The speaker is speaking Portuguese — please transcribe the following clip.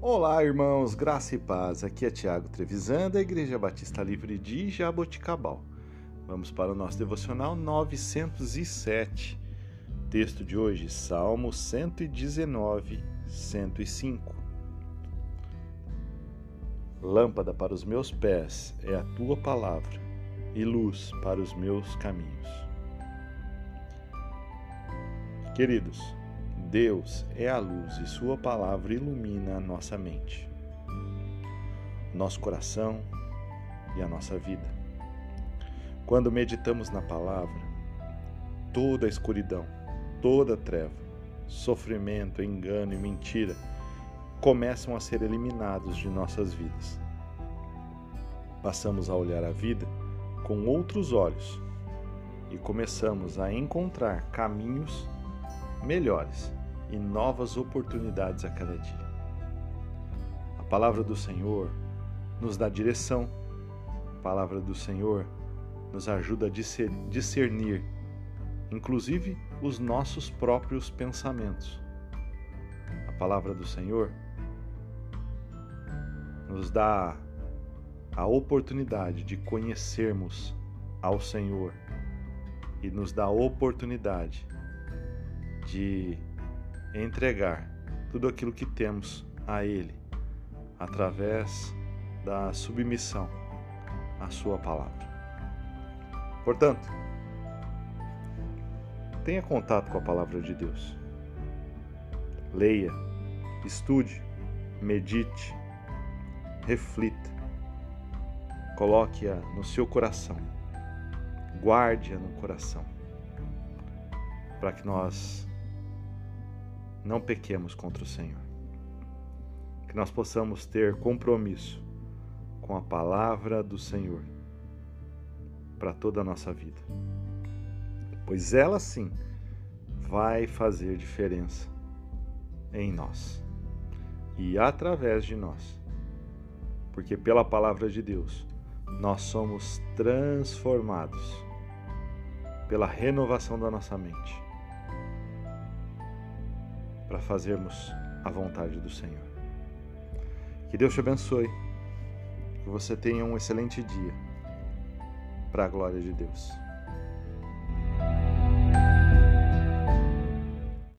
Olá, irmãos, graça e paz. Aqui é Tiago Trevisan, da Igreja Batista Livre de Jaboticabal. Vamos para o nosso devocional 907. Texto de hoje, Salmo 119, 105. Lâmpada para os meus pés é a tua palavra e luz para os meus caminhos. Queridos, Deus é a luz e Sua palavra ilumina a nossa mente, nosso coração e a nossa vida. Quando meditamos na palavra, toda a escuridão, toda a treva, sofrimento, engano e mentira começam a ser eliminados de nossas vidas. Passamos a olhar a vida com outros olhos e começamos a encontrar caminhos melhores e novas oportunidades a cada dia. A palavra do Senhor nos dá direção, a palavra do Senhor nos ajuda a discernir, inclusive os nossos próprios pensamentos. A palavra do Senhor nos dá a oportunidade de conhecermos ao Senhor e nos dá a oportunidade de entregar tudo aquilo que temos a Ele através da submissão à Sua palavra. Portanto, tenha contato com a palavra de Deus. Leia, estude, medite, reflita, coloque-a no seu coração, guarde-a no coração, para que nós não pequemos contra o Senhor. Que nós possamos ter compromisso com a palavra do Senhor para toda a nossa vida. Pois ela sim vai fazer diferença em nós e através de nós. Porque pela palavra de Deus nós somos transformados pela renovação da nossa mente para fazermos a vontade do Senhor. Que Deus te abençoe, que você tenha um excelente dia, para a glória de Deus.